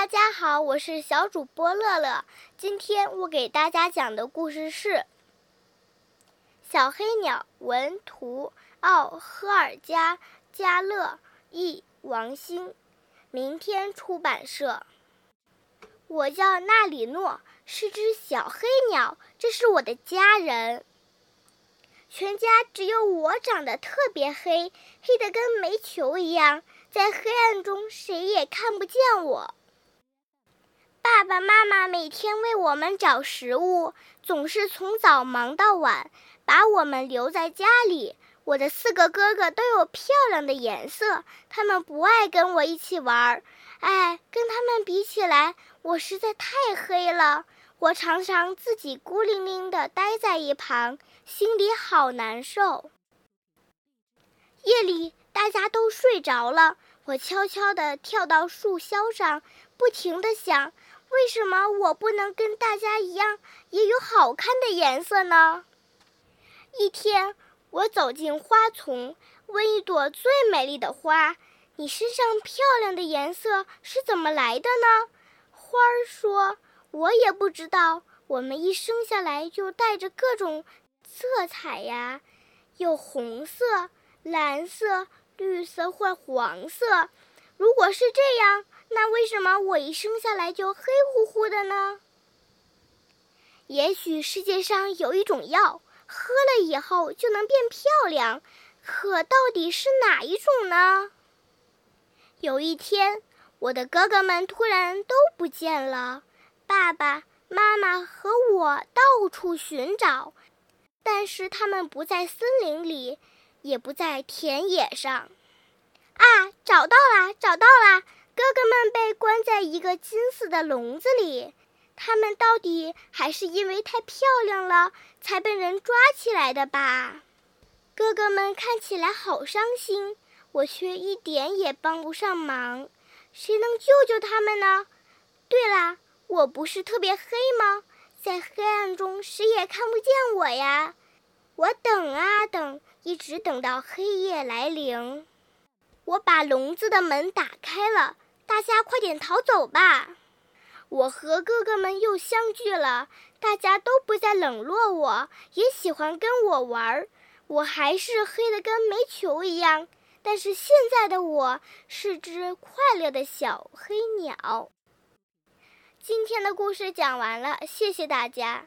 大家好，我是小主播乐乐。今天我给大家讲的故事是《小黑鸟》，文图奥赫尔加加勒，译王星，明天出版社。我叫纳里诺，是只小黑鸟，这是我的家人。全家只有我长得特别黑，黑的跟煤球一样，在黑暗中谁也看不见我。爸爸妈妈每天为我们找食物，总是从早忙到晚，把我们留在家里。我的四个哥哥都有漂亮的颜色，他们不爱跟我一起玩儿。哎，跟他们比起来，我实在太黑了。我常常自己孤零零地待在一旁，心里好难受。夜里大家都睡着了，我悄悄地跳到树梢上，不停地想：为什么我不能跟大家一样，也有好看的颜色呢？一天，我走进花丛，问一朵最美丽的花：“你身上漂亮的颜色是怎么来的呢？”花儿说。我也不知道，我们一生下来就带着各种色彩呀，有红色、蓝色、绿色或黄色。如果是这样，那为什么我一生下来就黑乎乎的呢？也许世界上有一种药，喝了以后就能变漂亮，可到底是哪一种呢？有一天，我的哥哥们突然都不见了。爸爸妈妈和我到处寻找，但是他们不在森林里，也不在田野上。找到了，找到了！哥哥们被关在一个金色的笼子里，他们到底还是因为太漂亮了才被人抓起来的吧？哥哥们看起来好伤心，我却一点也帮不上忙。谁能救救他们呢？对了。我不是特别黑吗？在黑暗中，谁也看不见我呀！我等啊等，一直等到黑夜来临。我把笼子的门打开了，大家快点逃走吧！我和哥哥们又相聚了，大家都不再冷落我，也喜欢跟我玩。我还是黑的跟煤球一样，但是现在的我是只快乐的小黑鸟。今天的故事讲完了，谢谢大家。